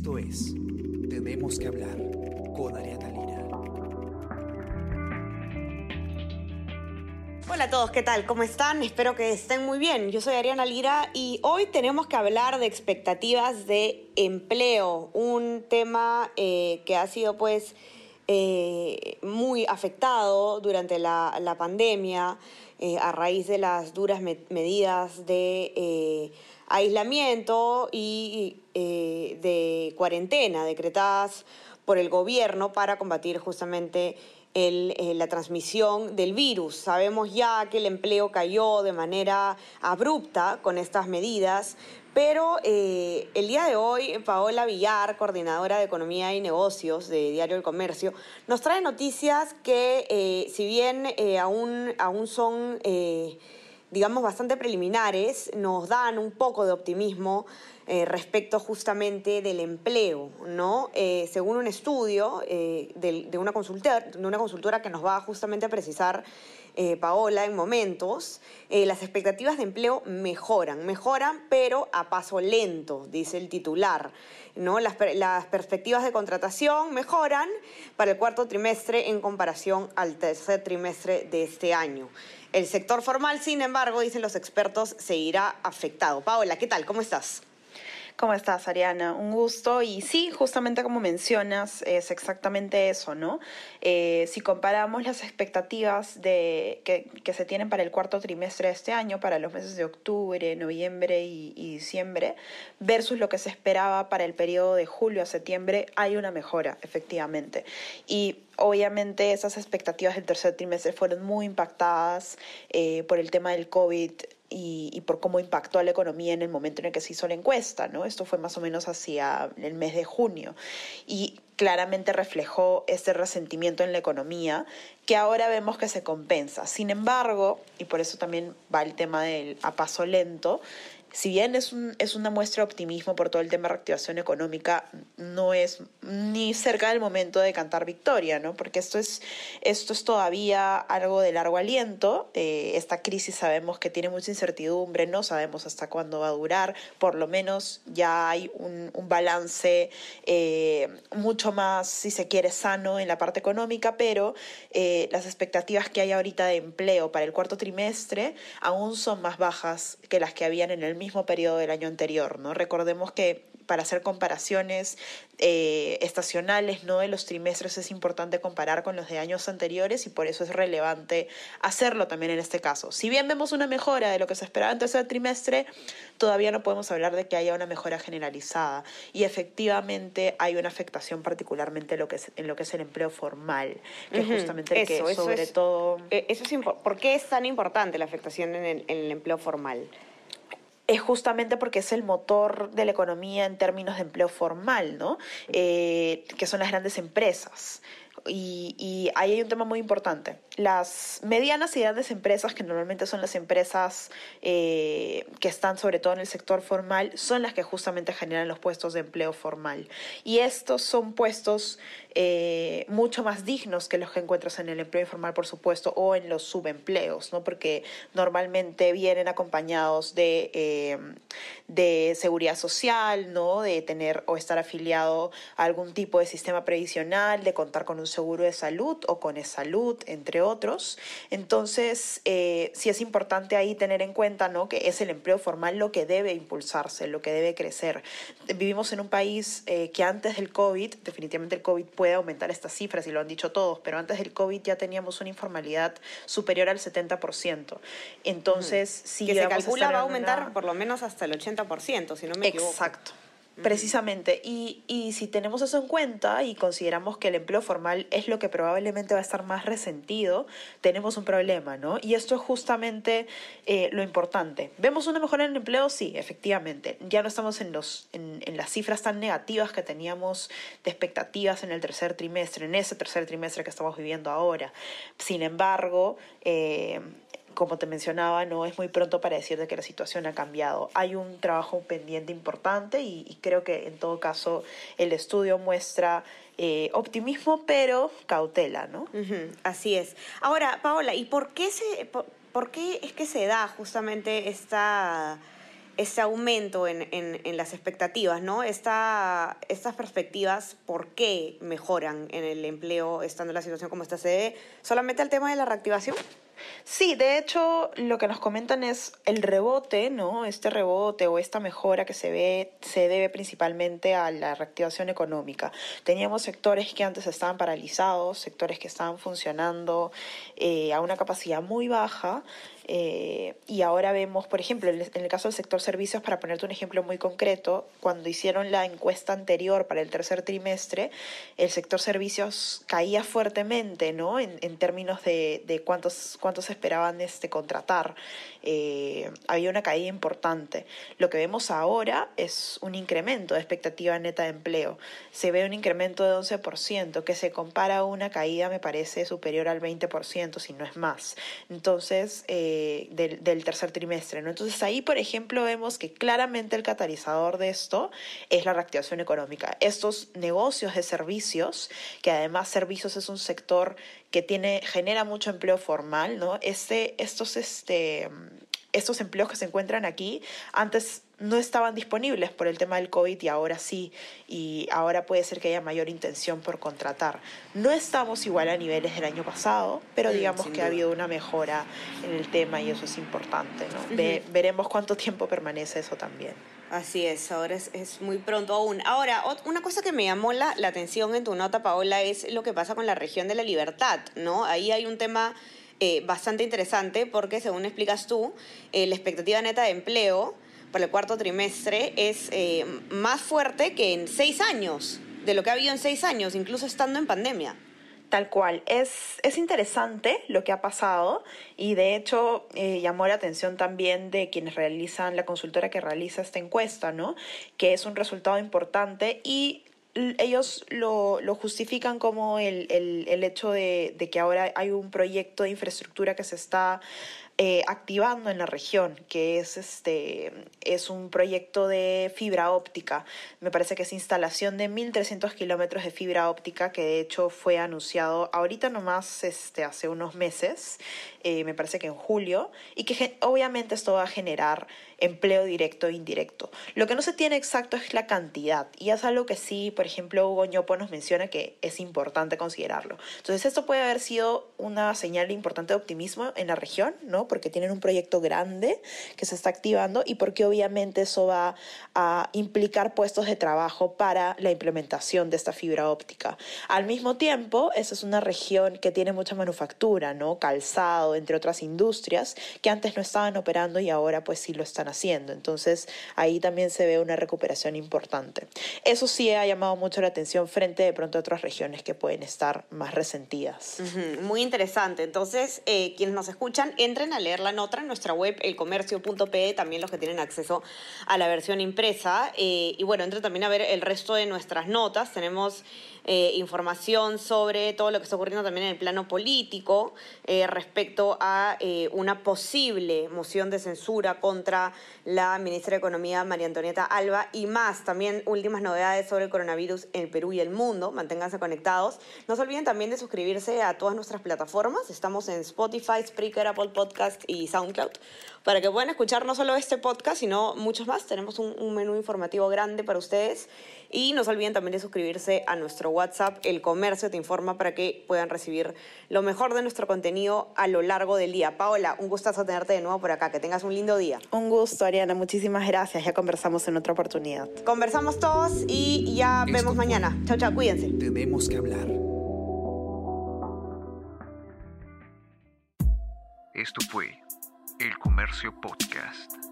Esto es Tenemos que hablar con Ariana Lira. Hola a todos, ¿qué tal? ¿Cómo están? Espero que estén muy bien. Yo soy Ariana Lira y hoy tenemos que hablar de expectativas de empleo, un tema eh, que ha sido pues eh, muy afectado durante la, pandemia eh, a raíz de las duras me- medidas de eh, aislamiento y de cuarentena decretadas por el gobierno para combatir justamente el, eh, la transmisión del virus. Sabemos ya que el empleo cayó de manera abrupta con estas medidas, pero eh, el día de hoy Paola Villar, coordinadora de Economía y Negocios de Diario El Comercio, nos trae noticias que eh, si bien aún, aún son... digamos, bastante preliminares, nos dan un poco de optimismo eh, respecto justamente del empleo, ¿no? Eh, según un estudio eh, de, una consultora, que nos va justamente a precisar Paola en momentos, las expectativas de empleo mejoran, mejoran, pero a paso lento, dice el titular. Las, las perspectivas de contratación mejoran para el cuarto trimestre en comparación al tercer trimestre de este año. El sector formal, sin embargo, dicen los expertos, seguirá afectado. Paola, ¿qué tal? ¿Cómo estás? ¿Cómo estás, Ariana? Un gusto. Y sí, justamente como mencionas, es exactamente eso, ¿no? Eh, si comparamos las expectativas de, que, se tienen para el cuarto trimestre de este año, para los meses de octubre, noviembre y, y diciembre, versus lo que se esperaba para el periodo de julio a septiembre, hay una mejora, efectivamente. Y obviamente esas expectativas del tercer trimestre fueron muy impactadas eh, por el tema del COVID y, por cómo impactó a la economía en el momento en el que se hizo la encuesta, ¿no? Esto fue más o menos hacia el mes de junio y claramente reflejó ese resentimiento en la economía que ahora vemos que se compensa. Sin embargo, y por eso también va el tema del a paso lento, si bien es, un, es una muestra de optimismo por todo el tema de reactivación económica, no es ni cerca del momento de cantar victoria, ¿no? Porque esto es, esto es todavía algo de largo aliento. Eh, esta crisis sabemos que tiene mucha incertidumbre, no sabemos hasta cuándo va a durar. Por lo menos ya hay un, balance eh, mucho más, si se quiere, sano en la parte económica, pero eh, las expectativas que hay ahorita de empleo para el cuarto trimestre aún son más bajas que las que habían en el mismo periodo del año anterior, ¿no? Recordemos que para hacer comparaciones eh, estacionales ¿no? de los trimestres es importante comparar con los de años anteriores y por eso es relevante hacerlo también en este caso. Si bien vemos una mejora de lo que se esperaba en tercer trimestre, todavía no podemos hablar de que haya una mejora generalizada y efectivamente hay una afectación particularmente en lo que es, en lo que es el empleo formal, que es justamente el que eso, eso sobre es- todo... Eh, eso es ¿Por qué es tan importante la afectación en el, en el empleo formal? Es justamente porque es el motor de la economía en términos de empleo formal, ¿no? Eh, que son las grandes empresas. Y, y ahí hay un tema muy importante. Las medianas y grandes empresas, que normalmente son las empresas eh, que están sobre todo en el sector formal, son las que justamente generan los puestos de empleo formal. Y estos son puestos eh, mucho más dignos que los que encuentras en el empleo informal, por supuesto, o en los subempleos, ¿no? Porque normalmente vienen acompañados de, eh, de seguridad social, ¿no? De tener o estar afiliado a algún tipo de sistema previsional, de contar con un seguro de salud o con salud, entre otros. Entonces, eh, sí es importante ahí tener en cuenta, ¿no? Que es el empleo formal lo que debe impulsarse, lo que debe crecer. Vivimos en un país eh, que antes del COVID, definitivamente el COVID puede aumentar estas cifras y lo han dicho todos, pero antes del COVID ya teníamos una informalidad superior al 70%. Entonces, sí que se calcula va a en aumentar una- por lo menos hasta el 80%, si no me equivoco. Exacto. Precisamente, y, y si tenemos eso en cuenta y consideramos que el empleo formal es lo que probablemente va a estar más resentido, tenemos un problema, ¿no? Y esto es justamente eh, lo importante. ¿Vemos una mejora en el empleo? Sí, efectivamente. Ya no estamos en, los, en, en las cifras tan negativas que teníamos de expectativas en el tercer trimestre, en ese tercer trimestre que estamos viviendo ahora. Sin embargo, eh, como te mencionaba, no es muy pronto para decir de que la situación ha cambiado. Hay un trabajo pendiente importante y, y creo que en todo caso el estudio muestra eh, optimismo, pero cautela, ¿no? Ujú, así es. Ahora, Paola, ¿y por qué, se, por, por qué es que se da justamente esta, este aumento en, en, las expectativas, ¿no? Esta, estas perspectivas, ¿por qué mejoran en el empleo estando en la situación como esta? ¿Se debe solamente al tema de la reactivación? Sí, de hecho, lo que nos comentan es el rebote, ¿no? Este rebote o esta mejora que se ve se debe principalmente a la reactivación económica. Teníamos sectores que antes estaban paralizados, sectores que estaban funcionando eh, a una capacidad muy baja eh, y ahora vemos, por ejemplo, en el caso del sector servicios, para ponerte un ejemplo muy concreto, cuando hicieron la encuesta anterior para el tercer trimestre, el sector servicios caía fuertemente, ¿no? En, términos de, de, cuántos esperaban este, contratar. Eh, había una caída importante. Lo que vemos ahora es un incremento de expectativa neta de empleo. Se ve un incremento de 11%, que se compara a una caída, me parece, superior al 20%, si no es más. Entonces, eh, del, tercer trimestre. Entonces ahí, por ejemplo, vemos que claramente el catalizador de esto es la reactivación económica. Estos negocios de servicios, que además servicios es un sector que tiene, genera mucho empleo formal, ¿no? Este, estos, este, estos empleos que se encuentran aquí antes no estaban disponibles por el tema del COVID y ahora sí, y ahora puede ser que haya mayor intención por contratar. No estamos igual a niveles del año pasado, pero digamos que ha habido una mejora en el tema y eso es importante. ¿no? veremos cuánto tiempo permanece eso también. Así es, ahora es, muy pronto aún. Ahora, una cosa que me llamó la, la atención en tu nota, Paola, es lo que pasa con la región de la libertad, ¿no? Ahí hay un tema eh, bastante interesante porque, según explicas tú, eh, la expectativa neta de empleo para el cuarto trimestre es eh, más fuerte que en seis años, de lo que ha habido en seis años, incluso estando en pandemia. Tal cual. Es, es interesante lo que ha pasado y de hecho llamó la atención también de quienes realizan, la consultora que realiza esta encuesta, ¿no? Que es un resultado importante y ellos lo, lo, justifican como el, el, el hecho de, de, que ahora hay un proyecto de infraestructura que se está eh, activando en la región, que es, este, es un proyecto de fibra óptica. Me parece que es instalación de 1.300 kilómetros de fibra óptica, que de hecho fue anunciado ahorita nomás este, hace unos meses, eh, me parece que en julio, y que obviamente esto va a generar empleo directo e indirecto. Lo que no se tiene exacto es la cantidad, y es algo que sí, por ejemplo, Hugo Ñopo nos menciona que es importante considerarlo. Entonces, esto puede haber sido una señal importante de optimismo en la región, ¿no? Porque tienen un proyecto grande que se está activando y porque obviamente eso va a implicar puestos de trabajo para la implementación de esta fibra óptica. Al mismo tiempo, esa es una región que tiene mucha manufactura, ¿no? Calzado, entre otras industrias, que antes no estaban operando y ahora pues sí lo están haciendo. Entonces ahí también se ve una recuperación importante. Eso sí ha llamado mucho la atención frente de pronto a otras regiones que pueden estar más resentidas. Muy interesante. Entonces, eh, quienes nos escuchan, entren a leer la nota en nuestra web, elcomercio.pe, también los que tienen acceso a la versión impresa. Eh, y bueno, entren también a ver el resto de nuestras notas. Tenemos eh, información sobre todo lo que está ocurriendo también en el plano político eh, respecto a eh, una posible moción de censura contra la ministra de Economía María Antonieta Alba y más también últimas novedades sobre el coronavirus en el Perú y el mundo. Manténganse conectados. No se olviden también de suscribirse a todas nuestras plataformas. Estamos en Spotify, Spreaker, Apple Podcast y SoundCloud para que puedan escuchar no solo este podcast, sino muchos más. Tenemos un, un menú informativo grande para ustedes. Y no se olviden también de suscribirse a nuestro WhatsApp, El Comercio te informa para que puedan recibir lo mejor de nuestro contenido a lo largo del día. Paola, un gustazo tenerte de nuevo por acá. Que tengas un lindo día. Un gusto, Ariana. Muchísimas gracias. Ya conversamos en otra oportunidad. Conversamos todos y ya vemos mañana. Chao, chao. Cuídense. Tenemos que hablar. Esto fue El Comercio Podcast.